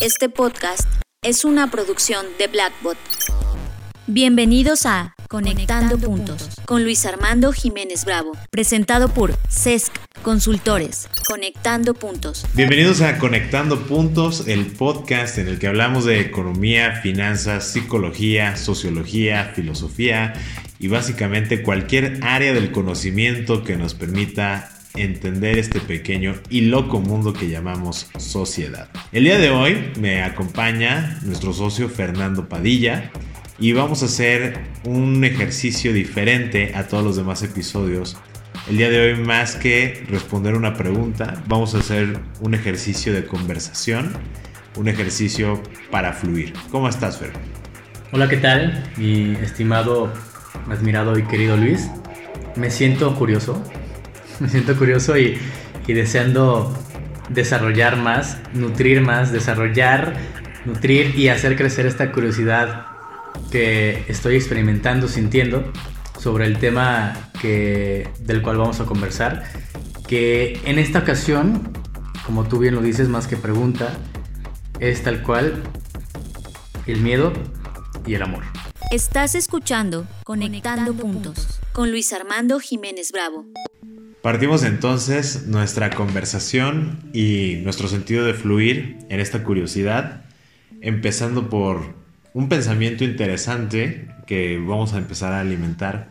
Este podcast es una producción de Blackbot. Bienvenidos a Conectando, Puntos con Luis Armando Jiménez Bravo, presentado por CESC Consultores. Conectando Puntos. Bienvenidos a Conectando Puntos, el podcast en el que hablamos de economía, finanzas, psicología, sociología, filosofía y básicamente cualquier área del conocimiento que nos permita entender este pequeño y loco mundo que llamamos sociedad. El día de hoy me acompaña nuestro socio Fernando Padilla y vamos a hacer un ejercicio diferente a todos los demás episodios. El día de hoy más que responder una pregunta, vamos a hacer un ejercicio de conversación, un ejercicio para fluir. ¿Cómo estás, Fer? Hola, ¿qué tal? Mi estimado, admirado y querido Luis. Me siento curioso, me siento curioso y, y deseando desarrollar más, nutrir más, desarrollar, nutrir y hacer crecer esta curiosidad que estoy experimentando, sintiendo sobre el tema que, del cual vamos a conversar, que en esta ocasión, como tú bien lo dices, más que pregunta, es tal cual el miedo y el amor. Estás escuchando Conectando, Puntos con Luis Armando Jiménez Bravo. Partimos entonces nuestra conversación y nuestro sentido de fluir en esta curiosidad, empezando por un pensamiento interesante que vamos a empezar a alimentar.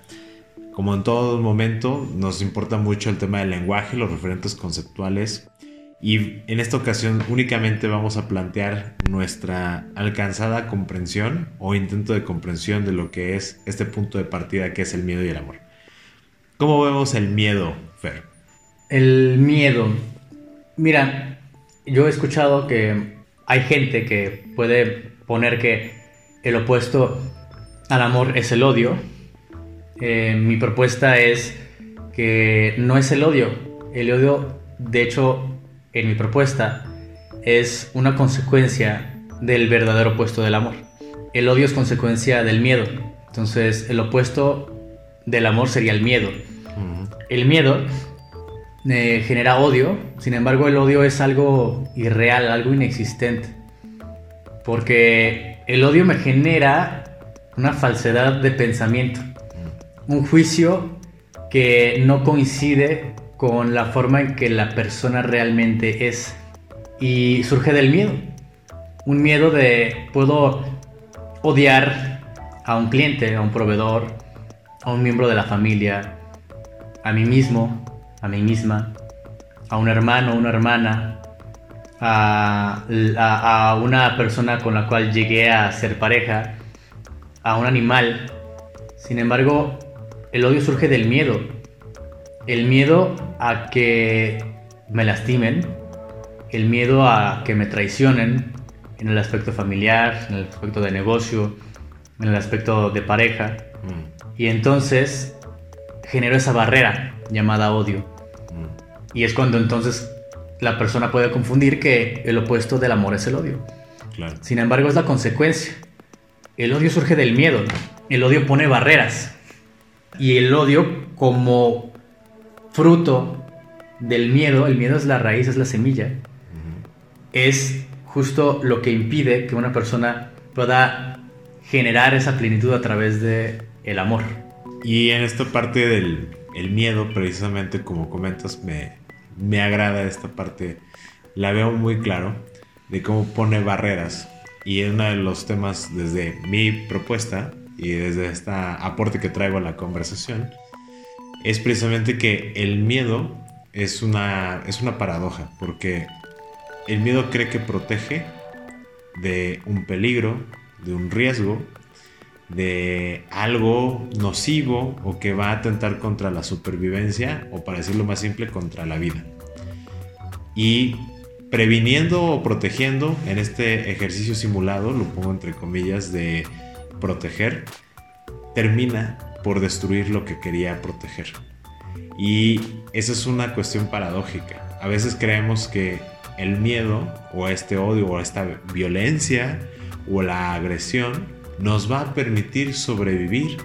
Como en todo momento, nos importa mucho el tema del lenguaje, los referentes conceptuales. Y en esta ocasión únicamente vamos a plantear nuestra alcanzada comprensión o intento de comprensión de lo que es este punto de partida que es el miedo y el amor. ¿Cómo vemos el miedo, El miedo. Mira, yo he escuchado que hay gente que puede poner que el opuesto al amor es el odio. Eh, mi propuesta es que no es el odio. El odio, de hecho, en mi propuesta, es una consecuencia del verdadero opuesto del amor. El odio es consecuencia del miedo. Entonces, el opuesto del amor sería el miedo. El miedo eh, genera odio, sin embargo, el odio es algo irreal, algo inexistente. Porque el odio me genera una falsedad de pensamiento, un juicio que no coincide con la forma en que la persona realmente es. Y surge del miedo. Un miedo de puedo odiar a un cliente, a un proveedor, a un miembro de la familia, a mí mismo, a mí misma, a un hermano, una hermana, a, una persona con la cual llegué a ser pareja, a un animal. Sin embargo, el odio surge del miedo. El miedo a que me lastimen, el miedo a que me traicionen en el aspecto familiar, en el aspecto de negocio, en el aspecto de pareja. Mm. Y entonces genero esa barrera llamada odio. Mm. Y es cuando entonces la persona puede confundir que el opuesto del amor es el odio. Sin embargo, es la consecuencia. El odio surge del miedo. El odio pone barreras. Y el odio como fruto del miedo, el miedo es la raíz, es la semilla, es justo lo que impide que una persona pueda generar esa plenitud a través de el amor. Y en esta parte del el miedo, precisamente como comentas, me, me agrada esta parte, la veo muy claro de cómo pone barreras. Y uno de los temas desde mi propuesta y desde este aporte que traigo a la conversación es precisamente que el miedo es una, es una paradoja porque el miedo cree que protege de un peligro, de un riesgo, de algo nocivo o que va a atentar contra la supervivencia o para decirlo más simple contra la vida. Y previniendo o protegiendo en este ejercicio simulado, lo pongo entre comillas de proteger, termina por destruir lo que quería proteger. Y esa es una cuestión paradójica. A veces creemos que el miedo o este odio o esta violencia o la agresión nos va a permitir sobrevivir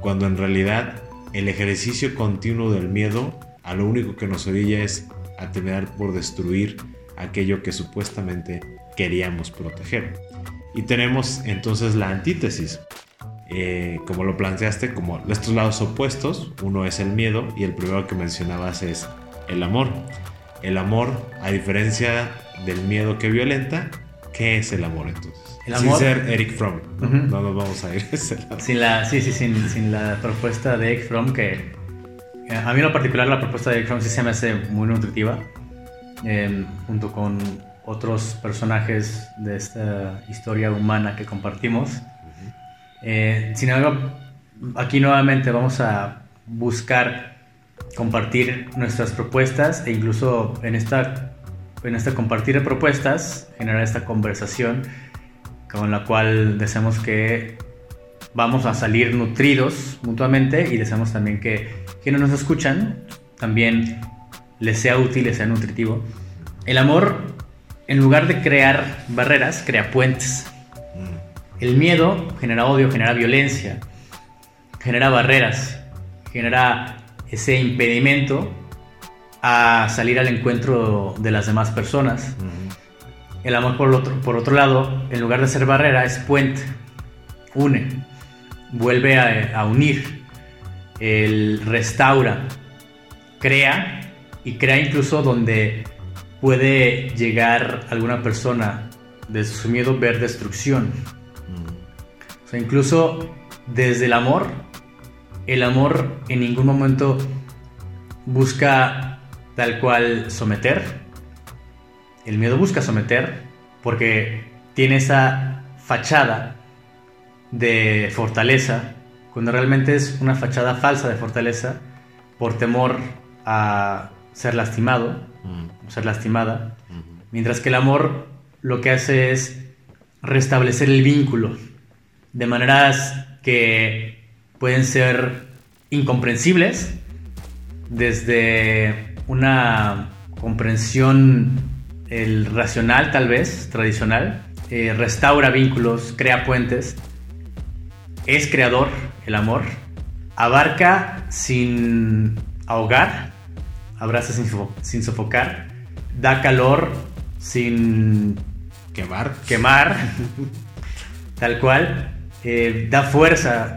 cuando en realidad el ejercicio continuo del miedo a lo único que nos orilla es a temer por destruir aquello que supuestamente queríamos proteger. Y tenemos entonces la antítesis, eh, como lo planteaste, como estos lados opuestos, uno es el miedo y el primero que mencionabas es el amor. El amor, a diferencia del miedo que violenta, ¿qué es el amor entonces? El amor, sin ser Eric Fromm, no, nos vamos a ir. sin la, sí, sí, sin, sin, la propuesta de Eric Fromm, que eh, a mí en lo particular la propuesta de Eric Fromm sí se me hace muy nutritiva, eh, junto con otros personajes de esta historia humana que compartimos. Eh, sin embargo, aquí nuevamente vamos a buscar compartir nuestras propuestas e incluso en esta, en esta compartir de propuestas generar esta conversación con la cual deseamos que vamos a salir nutridos mutuamente y deseamos también que quienes nos escuchan también les sea útil, les sea nutritivo. El amor, en lugar de crear barreras, crea puentes. El miedo genera odio, genera violencia, genera barreras, genera ese impedimento a salir al encuentro de las demás personas. El amor, por otro, por otro lado, en lugar de ser barrera, es puente, une, vuelve a, unir, el restaura, crea y crea incluso donde puede llegar alguna persona de su miedo ver destrucción. O sea, incluso desde el amor, el amor en ningún momento busca tal cual someter. El miedo busca someter porque tiene esa fachada de fortaleza, cuando realmente es una fachada falsa de fortaleza por temor a ser lastimado o ser lastimada, mientras que el amor lo que hace es restablecer el vínculo de maneras que pueden ser incomprensibles, desde una comprensión el racional tal vez, tradicional, eh, restaura vínculos, crea puentes, es creador el amor, abarca sin ahogar, abraza sin, sin sofocar, da calor sin quemar, quemar tal cual, eh, da fuerza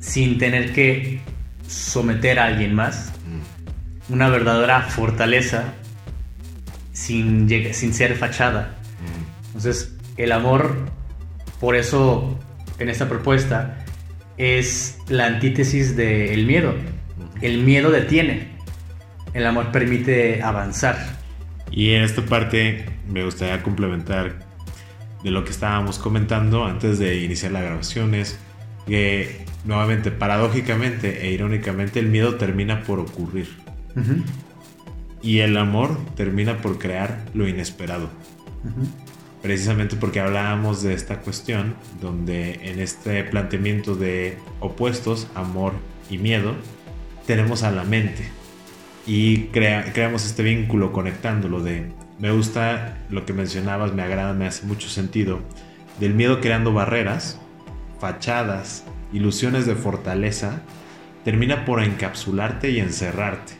sin tener que someter a alguien más. Una verdadera fortaleza sin, sin ser fachada. Entonces, el amor, por eso en esta propuesta, es la antítesis del miedo. Mm. El miedo detiene, el amor permite avanzar. Y en esta parte me gustaría complementar de lo que estábamos comentando antes de iniciar las grabaciones, que nuevamente, paradójicamente e irónicamente, el miedo termina por ocurrir. Y el amor termina por crear lo inesperado. Precisamente porque hablábamos de esta cuestión, donde en este planteamiento de opuestos, amor y miedo, tenemos a la mente. Y creamos este vínculo conectándolo de me gusta lo que mencionabas, me agrada, me hace mucho sentido. Del miedo creando barreras, fachadas, ilusiones de fortaleza, termina por encapsularte y encerrarte.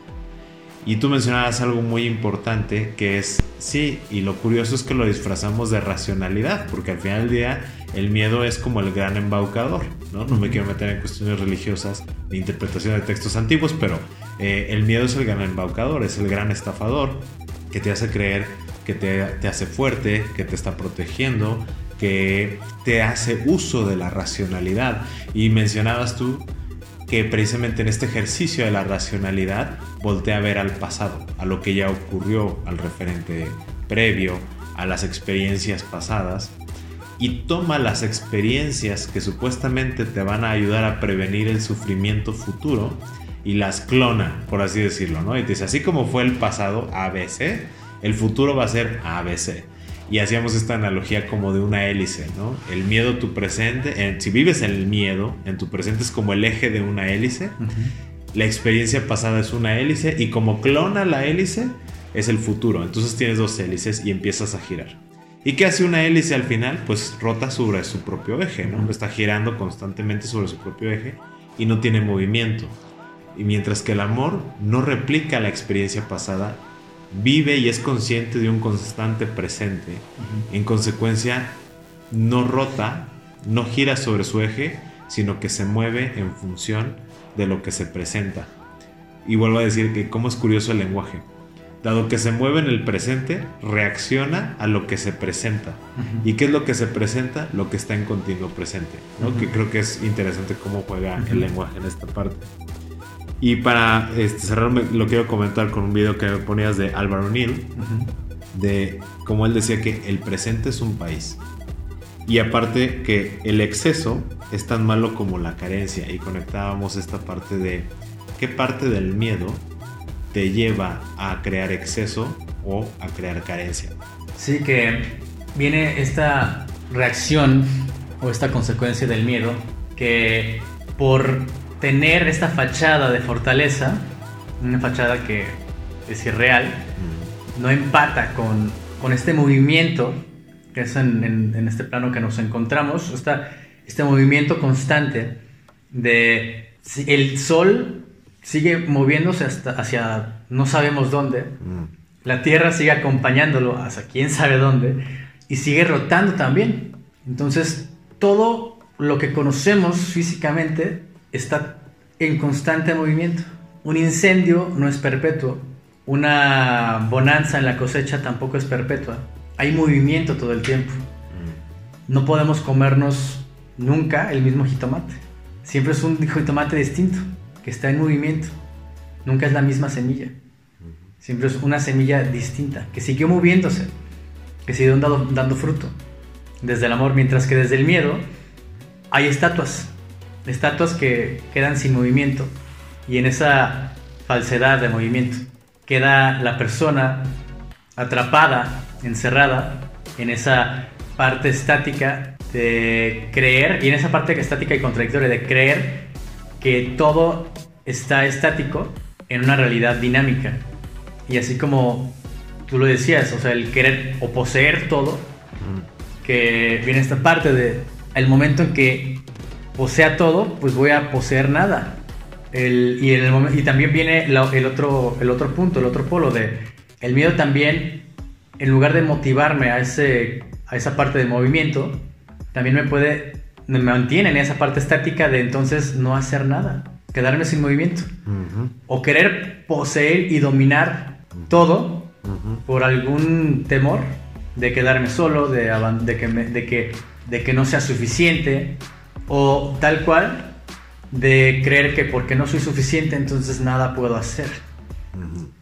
Y tú mencionabas algo muy importante que es, sí, y lo curioso es que lo disfrazamos de racionalidad, porque al final del día el miedo es como el gran embaucador, ¿no? No me quiero meter en cuestiones religiosas de interpretación de textos antiguos, pero eh, el miedo es el gran embaucador, es el gran estafador, que te hace creer que te, te hace fuerte, que te está protegiendo, que te hace uso de la racionalidad. Y mencionabas tú que precisamente en este ejercicio de la racionalidad voltea a ver al pasado, a lo que ya ocurrió, al referente previo, a las experiencias pasadas, y toma las experiencias que supuestamente te van a ayudar a prevenir el sufrimiento futuro y las clona, por así decirlo, ¿no? Y te dice, así como fue el pasado ABC, el futuro va a ser ABC. Y hacíamos esta analogía como de una hélice, ¿no? El miedo, tu presente, si vives en el miedo, en tu presente es como el eje de una hélice. La experiencia pasada es una hélice y como clona la hélice es el futuro. Entonces tienes dos hélices y empiezas a girar. ¿Y qué hace una hélice al final? Pues rota sobre su propio eje, ¿no? Está girando constantemente sobre su propio eje y no tiene movimiento. Y mientras que el amor no replica la experiencia pasada, vive y es consciente de un constante presente. En consecuencia, no rota, no gira sobre su eje, sino que se mueve en función de lo que se presenta. Y vuelvo a decir que cómo es curioso el lenguaje. Dado que se mueve en el presente, reacciona a lo que se presenta. ¿Y qué es lo que se presenta? Lo que está en continuo presente. Que creo que es interesante cómo juega el lenguaje en esta parte. Y para este, cerrar, lo quiero comentar con un video que ponías de Álvaro Neal, de cómo él decía que el presente es un país. Y aparte que el exceso es tan malo como la carencia. Y conectábamos esta parte de qué parte del miedo te lleva a crear exceso o a crear carencia. Sí, que viene esta reacción o esta consecuencia del miedo que por tener esta fachada de fortaleza, una fachada que es irreal, no empata con, con este movimiento, que es en, en, este plano que nos encontramos, está este movimiento constante de el sol sigue moviéndose hasta hacia no sabemos dónde, la Tierra sigue acompañándolo hasta quién sabe dónde, y sigue rotando también. Entonces, todo lo que conocemos físicamente está en constante movimiento. Un incendio no es perpetuo, una bonanza en la cosecha tampoco es perpetua. Hay movimiento todo el tiempo. Mm. No podemos comernos nunca el mismo jitomate. Siempre es un jitomate distinto, que está en movimiento. Nunca es la misma semilla. Siempre es una semilla distinta, que siguió moviéndose, que siguió dando, dando fruto. Desde el amor, mientras que desde el miedo hay estatuas estatuas que quedan sin movimiento y en esa falsedad de movimiento queda la persona atrapada, encerrada en esa parte estática de creer y en esa parte estática y contradictoria de creer que todo está estático en una realidad dinámica. Y así como tú lo decías, o sea, el querer o poseer todo, que viene esta parte de el momento en que posea todo, pues voy a poseer nada. y, en el y también viene el, otro, el otro punto, el otro polo de el miedo también, en lugar de motivarme a, ese, a esa parte de movimiento, también me puede, me mantiene en esa parte estática de entonces no hacer nada, quedarme sin movimiento. O querer poseer y dominar todo por algún temor de quedarme solo, de, de, que, de, que, de que no sea suficiente, o tal cual, de creer que porque no soy suficiente entonces nada puedo hacer.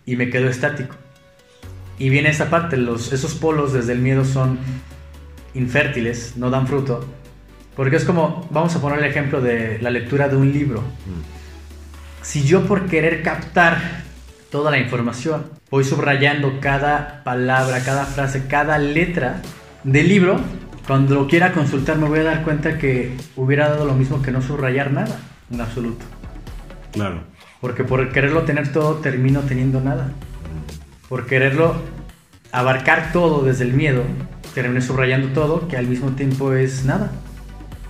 Y me quedo estático. Y viene esa parte, los, esos polos desde el miedo son infértiles, no dan fruto. Porque es como, vamos a poner el ejemplo de la lectura de un libro. Si yo por querer captar toda la información voy subrayando cada palabra, cada frase, cada letra del libro, cuando lo quiera consultar me voy a dar cuenta que hubiera dado lo mismo que no subrayar nada, en absoluto. Claro. Porque por quererlo tener todo termino teniendo nada. Por quererlo abarcar todo desde el miedo, terminé subrayando todo que al mismo tiempo es nada.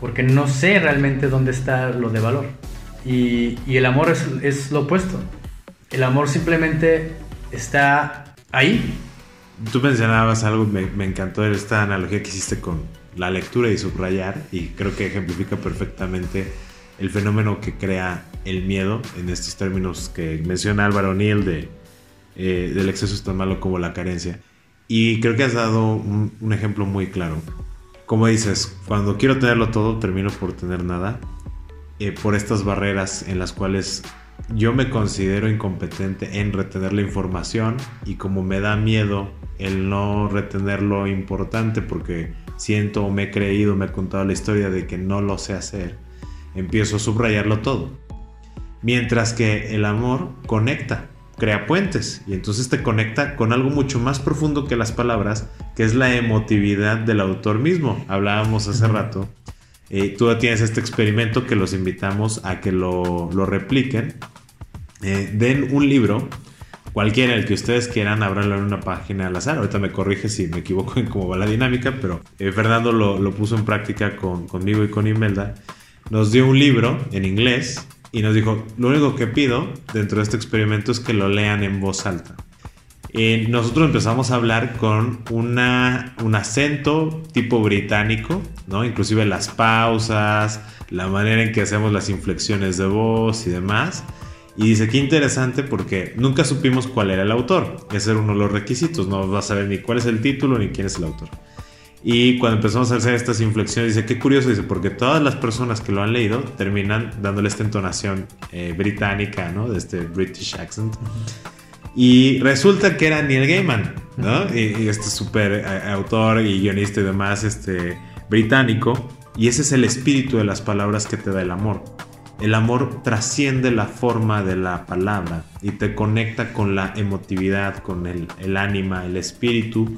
Porque no sé realmente dónde está lo de valor. Y, y el amor es, es lo opuesto. El amor simplemente está ahí, Tú mencionabas algo, me, encantó esta analogía que hiciste con la lectura y subrayar, y creo que ejemplifica perfectamente el fenómeno que crea el miedo en estos términos que menciona Álvaro Neal de, eh, del exceso es tan malo como la carencia. Y creo que has dado un, un, ejemplo muy claro. Como dices, cuando quiero tenerlo todo, termino por tener nada. Eh, por estas barreras en las cuales yo me considero incompetente en retener la información y como me da miedo el no retener lo importante porque siento o me he creído, me he contado la historia de que no lo sé hacer, empiezo a subrayarlo todo. Mientras que el amor conecta, crea puentes y entonces te conecta con algo mucho más profundo que las palabras, que es la emotividad del autor mismo. Hablábamos hace rato. Eh, tú tienes este experimento que los invitamos a que lo, repliquen. Eh, den un libro cualquiera, el que ustedes quieran, abranlo en una página al azar. Ahorita me corrige si me equivoco en cómo va la dinámica, pero eh, Fernando lo, puso en práctica con, conmigo y con Imelda. Nos dio un libro en inglés y nos dijo, lo único que pido dentro de este experimento es que lo lean en voz alta. Eh, nosotros empezamos a hablar con un acento tipo británico, ¿no? Inclusive las pausas, la manera en que hacemos las inflexiones de voz y demás. Y dice, qué interesante porque nunca supimos cuál era el autor. Ese era uno de los requisitos, no vas a saber ni cuál es el título ni quién es el autor. Y cuando empezamos a hacer estas inflexiones, dice, qué curioso, dice, porque todas las personas que lo han leído terminan dándole esta entonación eh, británica, ¿no? De este British accent. Y resulta que era Neil Gaiman, ¿no? Y, este súper eh, autor y guionista y demás, este, británico. Y ese es el espíritu de las palabras que te da el amor. El amor trasciende la forma de la palabra y te conecta con la emotividad, con el, el ánima, el espíritu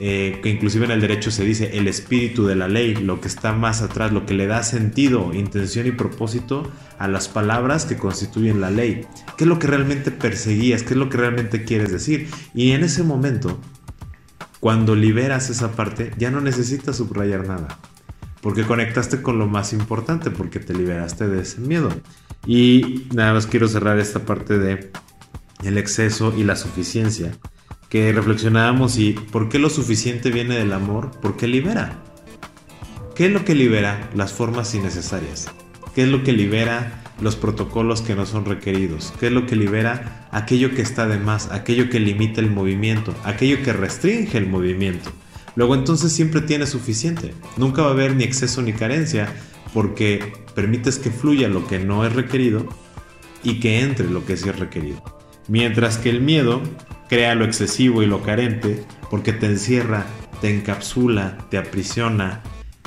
eh, que inclusive en el derecho se dice el espíritu de la ley, lo que está más atrás, lo que le da sentido, intención y propósito a las palabras que constituyen la ley. ¿Qué es lo que realmente perseguías? ¿Qué es lo que realmente quieres decir? Y en ese momento, cuando liberas esa parte, ya no necesitas subrayar nada. Porque conectaste con lo más importante, porque te liberaste de ese miedo. Y nada más quiero cerrar esta parte de el exceso y la suficiencia que reflexionábamos y por qué lo suficiente viene del amor, porque libera. ¿Qué es lo que libera las formas innecesarias? ¿Qué es lo que libera los protocolos que no son requeridos? ¿Qué es lo que libera aquello que está de más, aquello que limita el movimiento, aquello que restringe el movimiento? Luego entonces siempre tienes suficiente. Nunca va a haber ni exceso ni carencia porque permites que fluya lo que no es requerido y que entre lo que sí es requerido. Mientras que el miedo crea lo excesivo y lo carente porque te encierra, te encapsula, te aprisiona,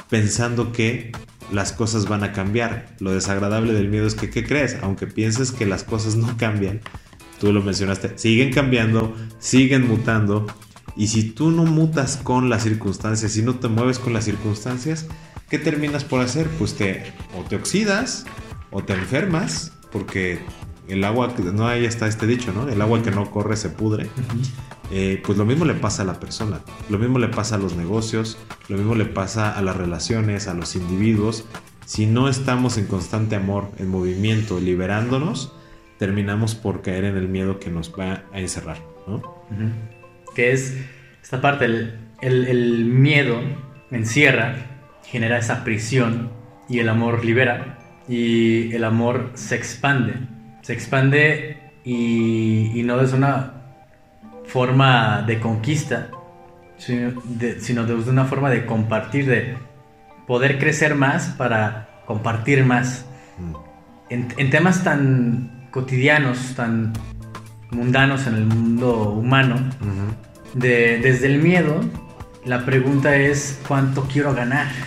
pensando que las cosas van a cambiar. Lo desagradable del miedo es que, ¿qué crees? Aunque pienses que las cosas no cambian, tú lo mencionaste, siguen cambiando, siguen mutando. Y si tú no mutas con las circunstancias, si no te mueves con las circunstancias, ¿qué terminas por hacer? Pues te o te oxidas o te enfermas porque el agua, no ahí está este dicho, ¿no? El agua que no corre se pudre. Eh, pues lo mismo le pasa a la persona, lo mismo le pasa a los negocios, lo mismo le pasa a las relaciones, a los individuos. Si no estamos en constante amor, en movimiento, liberándonos, terminamos por caer en el miedo que nos va a encerrar, ¿no? Que es esta parte, el, el miedo encierra, genera esa prisión y el amor libera y el amor se expande se expande y, no es una forma de conquista, sino de, una forma de compartir, de poder crecer más para compartir más. Mm. En, temas tan cotidianos, tan mundanos en el mundo humano, desde el miedo, la pregunta es cuánto quiero ganar.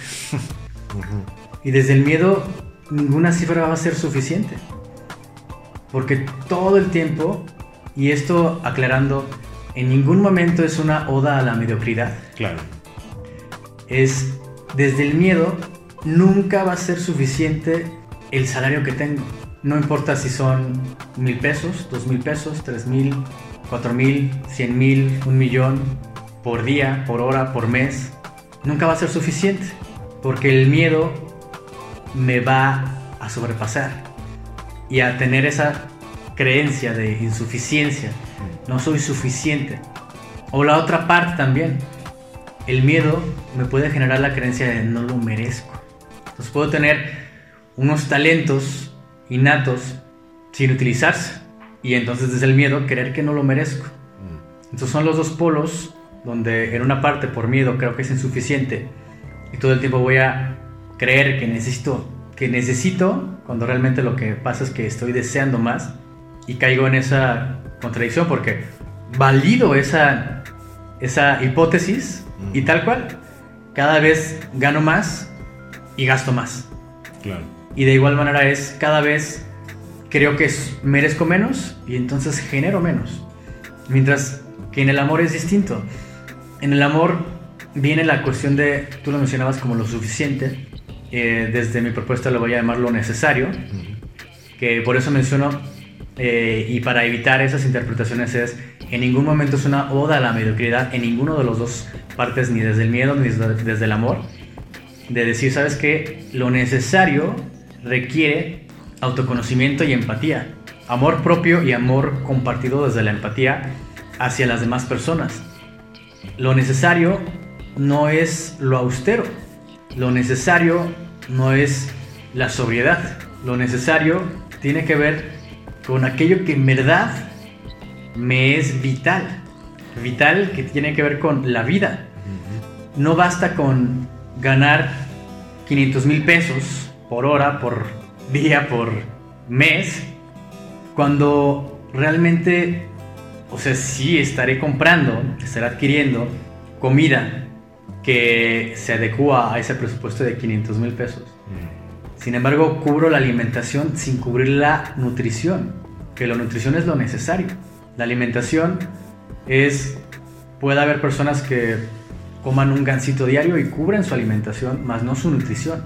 Y desde el miedo, ninguna cifra va a ser suficiente. Porque todo el tiempo, y esto aclarando, en ningún momento es una oda a la mediocridad. Claro. Es desde el miedo, nunca va a ser suficiente el salario que tengo. No importa si son mil pesos, dos mil pesos, tres mil, cuatro mil, cien mil, un millón, por día, por hora, por mes. Nunca va a ser suficiente. Porque el miedo me va a sobrepasar y a tener esa creencia de insuficiencia, no soy suficiente. O la otra parte también, el miedo me puede generar la creencia de no lo merezco. Entonces puedo tener unos talentos innatos sin utilizarse y entonces desde el miedo creer que no lo merezco. Entonces son los dos polos donde en una parte por miedo creo que es insuficiente y todo el tiempo voy a creer que necesito que necesito cuando realmente lo que pasa es que estoy deseando más y caigo en esa contradicción porque valido esa, esa hipótesis y tal cual, cada vez gano más y gasto más. Claro. Y de igual manera es cada vez creo que merezco menos y entonces genero menos. Mientras que en el amor es distinto. En el amor viene la cuestión de, tú lo mencionabas como lo suficiente, eh, desde mi propuesta lo voy a llamar lo necesario, que por eso menciono, eh, y para evitar esas interpretaciones es, en ningún momento es una oda a la mediocridad, en ninguno de los dos partes, ni desde el miedo ni desde el amor, de decir, sabes que lo necesario requiere autoconocimiento y empatía, amor propio y amor compartido desde la empatía, hacia las demás personas. Lo necesario no es lo austero, lo necesario no es la sobriedad, lo necesario tiene que ver con aquello que en verdad me es vital, vital que tiene que ver con la vida. No basta con ganar 500 mil pesos por hora, por día, por mes, cuando realmente, o sea, sí estaré comprando, estaré adquiriendo comida que se adecua a ese presupuesto de 500 mil pesos. Sin embargo, cubro la alimentación sin cubrir la nutrición, que la nutrición es lo necesario. La alimentación es, puede haber personas que coman un gansito diario y cubren su alimentación, más no su nutrición.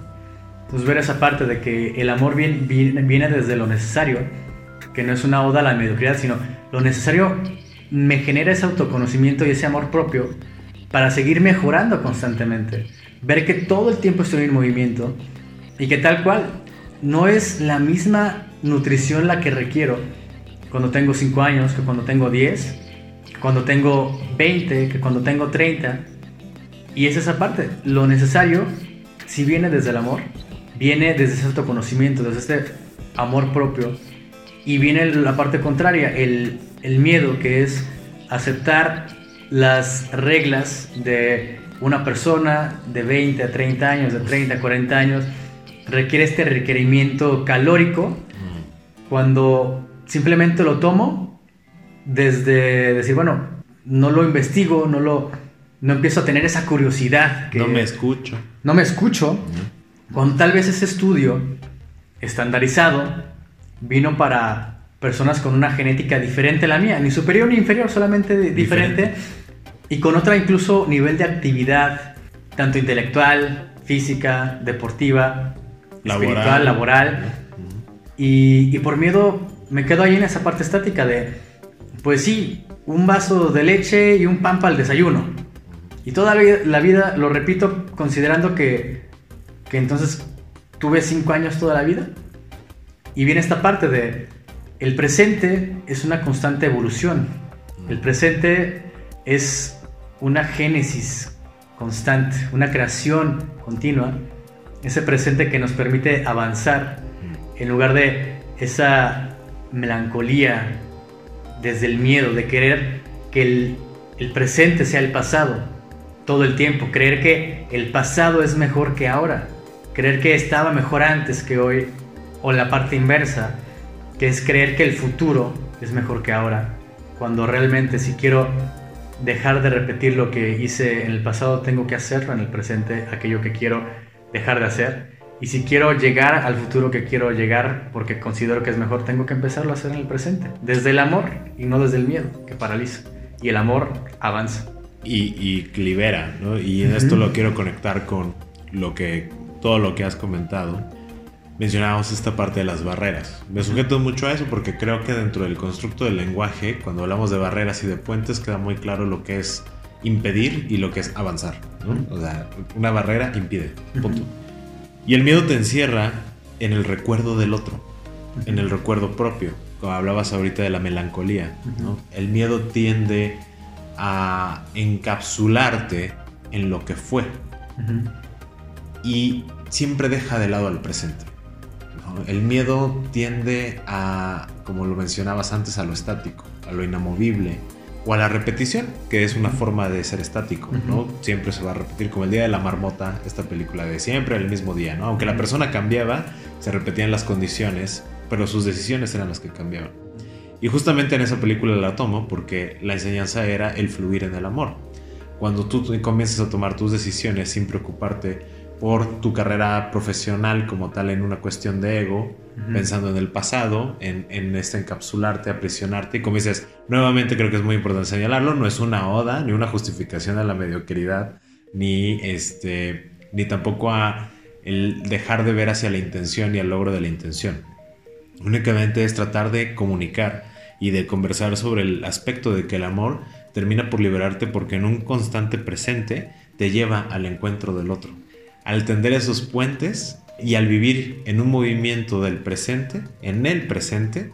Entonces ver esa parte de que el amor viene, viene desde lo necesario, que no es una oda a la mediocridad, sino lo necesario me genera ese autoconocimiento y ese amor propio para seguir mejorando constantemente. Ver que todo el tiempo estoy en movimiento y que tal cual no es la misma nutrición la que requiero cuando tengo 5 años que cuando tengo 10, cuando tengo 20, que cuando tengo 30. Y es esa parte, lo necesario, si viene desde el amor, viene desde ese autoconocimiento, desde este amor propio, y viene la parte contraria, el, el miedo, que es aceptar las reglas de una persona de 20 a 30 años, de 30 a 40 años, requiere este requerimiento calórico cuando simplemente lo tomo desde decir, bueno, no lo investigo, no lo no empiezo a tener esa curiosidad no me escucho. No me escucho. Cuando tal vez ese estudio estandarizado vino para personas con una genética diferente a la mía, ni superior ni inferior, solamente diferente, y con otra incluso nivel de actividad, tanto intelectual, física, deportiva, laboral. espiritual, laboral. Y, y, por miedo me quedo ahí en esa parte estática de, pues sí, un vaso de leche y un pan para el desayuno. Y toda la vida, lo repito considerando que, que entonces tuve cinco años toda la vida. Y viene esta parte de, el presente es una constante evolución. El presente es una génesis constante, una creación continua ese presente que nos permite avanzar en lugar de esa melancolía desde el miedo de querer que el, presente sea el pasado todo el tiempo, creer que el pasado es mejor que ahora, creer que estaba mejor antes que hoy, o la parte inversa, que es creer que el futuro es mejor que ahora, cuando realmente si quiero dejar de repetir lo que hice en el pasado, tengo que hacerlo en el presente, aquello que quiero dejar de hacer. Y si quiero llegar al futuro que quiero llegar, porque considero que es mejor, tengo que empezarlo a hacer en el presente. Desde el amor y no desde el miedo, que paraliza. Y el amor avanza. Y, y libera, ¿no? Y en esto lo quiero conectar con lo que, todo lo que has comentado. Mencionábamos esta parte de las barreras. Me sujeto mucho a eso porque creo que dentro del constructo del lenguaje, cuando hablamos de barreras y de puentes, queda muy claro lo que es impedir y lo que es avanzar. O sea, una barrera impide. Punto. Y el miedo te encierra en el recuerdo del otro, en el recuerdo propio. Como hablabas ahorita de la melancolía. El miedo tiende a encapsularte en lo que fue. Y siempre deja de lado al presente. El miedo tiende a, como lo mencionabas antes, a lo estático, a lo inamovible, o a la repetición, que es una forma de ser estático, ¿no? Siempre se va a repetir, como el día de la marmota, esta película de siempre el mismo día, ¿no? Aunque la persona cambiaba, se repetían las condiciones, pero sus decisiones eran las que cambiaban. Y justamente en esa película la tomo porque la enseñanza era el fluir en el amor. Cuando tú comienzas a tomar tus decisiones sin preocuparte por tu carrera profesional como tal en una cuestión de ego, pensando en el pasado, en, en este encapsularte, aprisionarte. Y como dices, nuevamente creo que es muy importante señalarlo, no es una oda ni una justificación a la mediocridad, ni, este, ni tampoco a el dejar de ver hacia la intención y al logro de la intención. Únicamente es tratar de comunicar y de conversar sobre el aspecto de que el amor termina por liberarte porque en un constante presente te lleva al encuentro del otro. Al tender esos puentes y al vivir en un movimiento del presente, en el presente,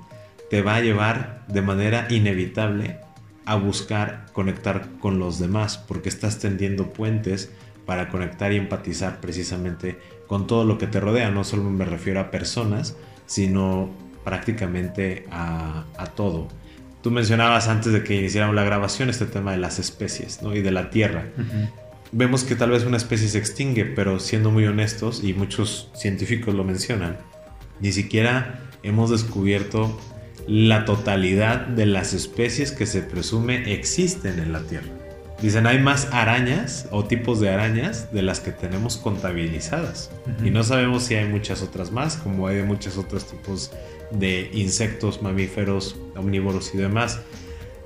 te va a llevar de manera inevitable a buscar conectar con los demás, porque estás tendiendo puentes para conectar y empatizar precisamente con todo lo que te rodea. No solo me refiero a personas, sino prácticamente a, todo. Tú mencionabas antes de que iniciáramos la grabación este tema de las especies ¿no? y de la tierra. Vemos que tal vez una especie se extingue, pero siendo muy honestos, y muchos científicos lo mencionan, ni siquiera hemos descubierto la totalidad de las especies que se presume existen en la Tierra. Dicen, hay más arañas o tipos de arañas de las que tenemos contabilizadas. Y no sabemos si hay muchas otras más, como hay de muchos otros tipos de insectos, mamíferos, omnívoros y demás.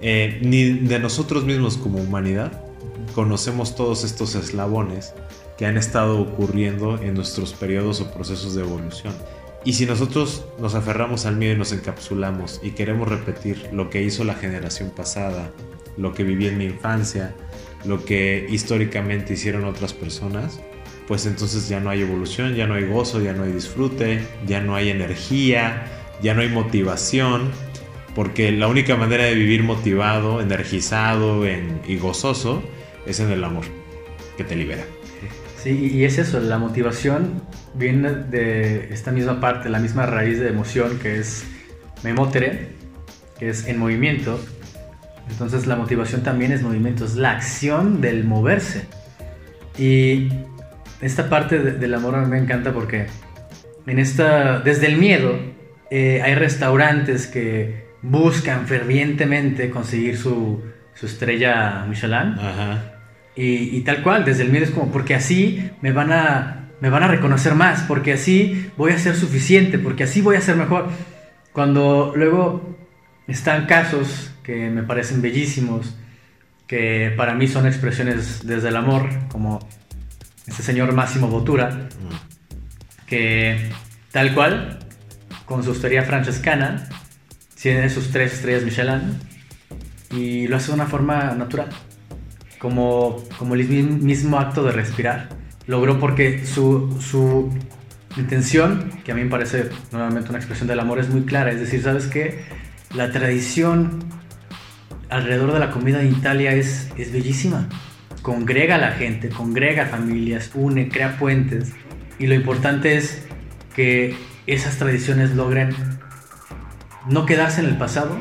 Eh, ni de nosotros mismos como humanidad conocemos todos estos eslabones que han estado ocurriendo en nuestros periodos o procesos de evolución. Y si nosotros nos aferramos al miedo y nos encapsulamos y queremos repetir lo que hizo la generación pasada, lo que viví en mi infancia, lo que históricamente hicieron otras personas, pues entonces ya no hay evolución, ya no hay gozo, ya no hay disfrute, ya no hay energía, ya no hay motivación, porque la única manera de vivir motivado, energizado y gozoso es en el amor, que te libera. Sí, y es eso, la motivación viene de esta misma parte, la misma raíz de emoción que es memotere, que es en movimiento. Entonces la motivación también es movimiento, es la acción del moverse. Y esta parte del amor a mí me encanta porque en esta, desde el miedo eh, hay restaurantes que buscan fervientemente conseguir su, su estrella Michelin. Ajá. Y, tal cual, desde el miedo es como, porque así me van, a, me van a reconocer más, porque así voy a ser suficiente, porque así voy a ser mejor. Cuando luego están casos que me parecen bellísimos, que para mí son expresiones desde el amor, como este señor Máximo Botura, que tal cual, con su hostería francescana, tiene sus tres estrellas Michelin y lo hace de una forma natural como, como el mismo acto de respirar. Logró porque su, su intención, que a mí me parece nuevamente una expresión del amor, es muy clara. Es decir, ¿sabes qué? La tradición alrededor de la comida en Italia es, es bellísima. Congrega a la gente, congrega familias, une, crea puentes. Y lo importante es que esas tradiciones logren no quedarse en el pasado,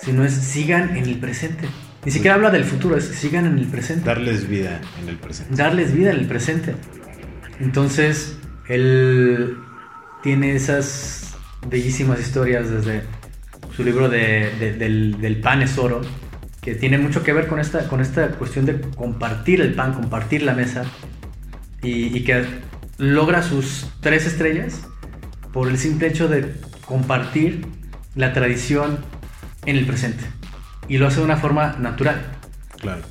sino es sigan en el presente. Ni siquiera habla del futuro, es sigan en el presente. Darles vida en el presente. Darles vida en el presente. Entonces, él tiene esas bellísimas historias desde su libro de, del, pan es oro, que tiene mucho que ver con esta, con esta cuestión de compartir el pan, compartir la mesa, y, y que logra sus tres estrellas por el simple hecho de compartir la tradición en el presente y lo hace de una forma natural. Claro.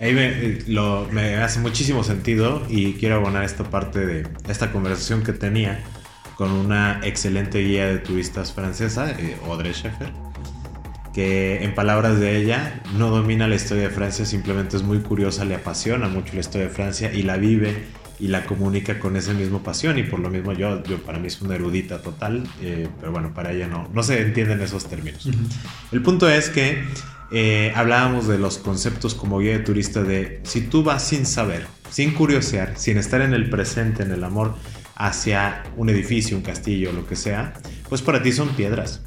Ahí me, eh, lo, me hace muchísimo sentido y quiero abonar esta parte de esta conversación que tenía con una excelente guía de turistas francesa, eh, Audrey Scheffer, que en palabras de ella no domina la historia de Francia, simplemente es muy curiosa, le apasiona mucho la historia de Francia y la vive y la comunica con esa misma pasión y por lo mismo yo, yo para mí es una erudita total, eh, pero bueno, para ella no, no se entienden esos términos. El punto es que eh, hablábamos de los conceptos como guía de turista de si tú vas sin saber, sin curiosear, sin estar en el presente, en el amor hacia un edificio, un castillo, lo que sea, pues para ti son piedras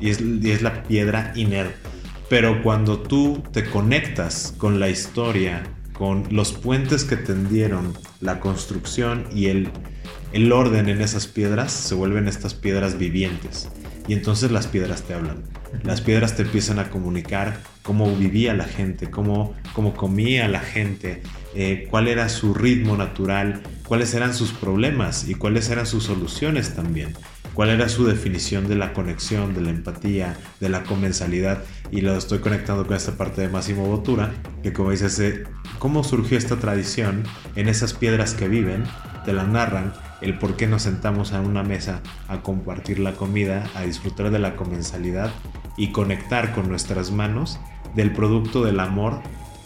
y es, y es la piedra inerte. Pero cuando tú te conectas con la historia, con los puentes que tendieron la construcción y el, el orden en esas piedras, se vuelven estas piedras vivientes. Y entonces las piedras te hablan. Las piedras te empiezan a comunicar cómo vivía la gente, cómo, cómo comía la gente, eh, cuál era su ritmo natural, cuáles eran sus problemas y cuáles eran sus soluciones también, cuál era su definición de la conexión, de la empatía, de la comensalidad. Y lo estoy conectando con esta parte de Máximo Botura, que como dices, eh, cómo surgió esta tradición en esas piedras que viven, te la narran el por qué nos sentamos a una mesa a compartir la comida, a disfrutar de la comensalidad y conectar con nuestras manos del producto del amor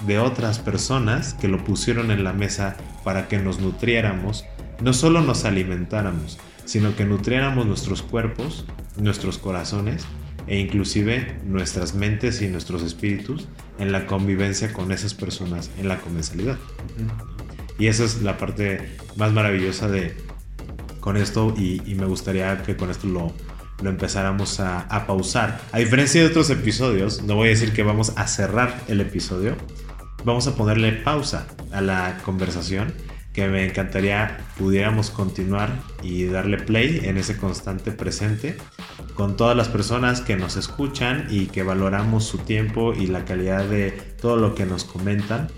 de otras personas que lo pusieron en la mesa para que nos nutriéramos, no solo nos alimentáramos, sino que nutriéramos nuestros cuerpos, nuestros corazones e inclusive nuestras mentes y nuestros espíritus en la convivencia con esas personas en la comensalidad. Y esa es la parte más maravillosa de con esto y, me gustaría que con esto lo, lo empezáramos a, a, pausar. A diferencia de otros episodios, no voy a decir que vamos a cerrar el episodio, vamos a ponerle pausa a la conversación que me encantaría pudiéramos continuar y darle play en ese constante presente con todas las personas que nos escuchan y que valoramos su tiempo y la calidad de todo lo que nos comentan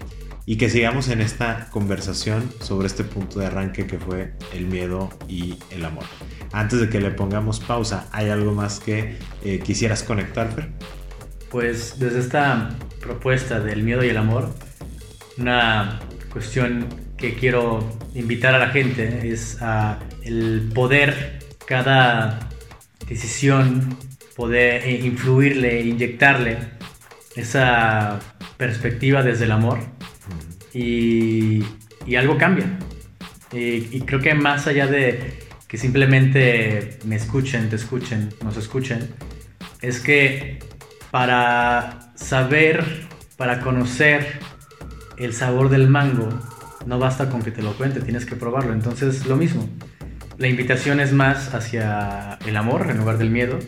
y que sigamos en esta conversación sobre este punto de arranque que fue el miedo y el amor. Antes de que le pongamos pausa, ¿hay algo más que eh, quisieras conectar, Fer? Pues desde esta propuesta del miedo y el amor, una cuestión que quiero invitar a la gente es a el poder cada decisión poder influirle, inyectarle esa perspectiva desde el amor y, algo cambia. Y, creo que más allá de que simplemente me escuchen, te escuchen, nos escuchen, es que para saber, para conocer el sabor del mango, no basta con que te lo cuente, tienes que probarlo. Entonces, lo mismo. La invitación es más hacia el amor en lugar del miedo.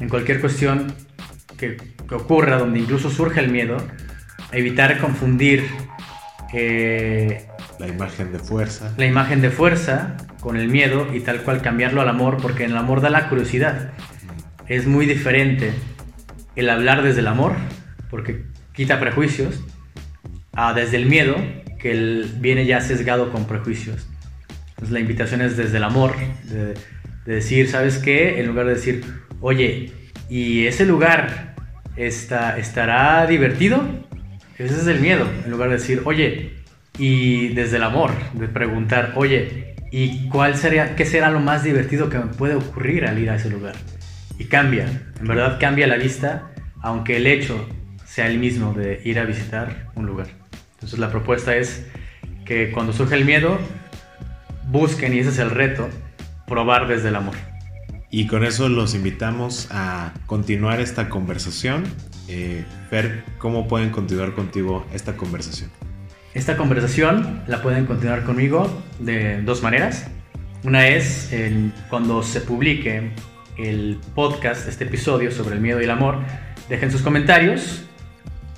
En cualquier cuestión que, que ocurra, donde incluso surge el miedo, evitar confundir eh, la imagen de fuerza. La imagen de fuerza con el miedo y tal cual cambiarlo al amor, porque en el amor da la curiosidad. Es muy diferente el hablar desde el amor, porque quita prejuicios, a desde el miedo, que viene ya sesgado con prejuicios. Entonces la invitación es desde el amor, de, decir, ¿sabes qué? En lugar de decir, oye, ¿y ese lugar está, estará divertido? Ese es el miedo, en lugar de decir, oye, y desde el amor, de preguntar, oye, ¿y cuál sería, qué será lo más divertido que me puede ocurrir al ir a ese lugar? Y cambia, en verdad cambia la vista, aunque el hecho sea el mismo de ir a visitar un lugar. Entonces la propuesta es que cuando surge el miedo, busquen, y ese es el reto, probar desde el amor. Y con eso los invitamos a continuar esta conversación eh, ver cómo pueden continuar contigo esta conversación. Esta conversación la pueden continuar conmigo de dos maneras. Una es cuando se publique el podcast, este episodio sobre el miedo y el amor, dejen sus comentarios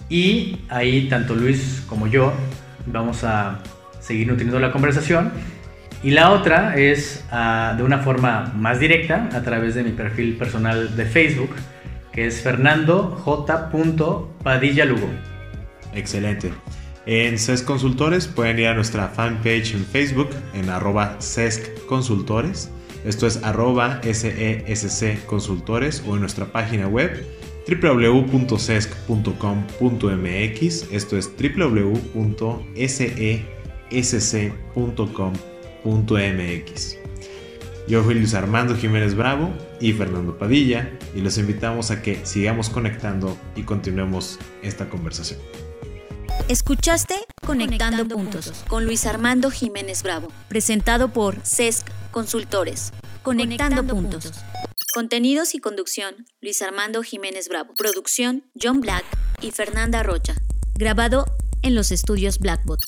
y ahí tanto Luis como yo vamos a seguir nutriendo la conversación. Y la otra es ah, de una forma más directa a través de mi perfil personal de Facebook, que es Fernando J. Padilla Lugo. Excelente. En CESC Consultores pueden ir a nuestra fanpage en Facebook en arroba CESC Consultores. Esto es arroba SESC Consultores o en nuestra página web www.cesc.com.mx. Esto es www.sesc.com.mx. Yo soy Luis Armando Jiménez Bravo y Fernando Padilla y los invitamos a que sigamos conectando y continuemos esta conversación. Escuchaste Conectando, puntos, con Luis Armando Jiménez Bravo, presentado por CESC Consultores. Conectando, puntos. Contenidos y conducción, Luis Armando Jiménez Bravo. Producción, John Black y Fernanda Rocha. Grabado en los estudios Blackbot.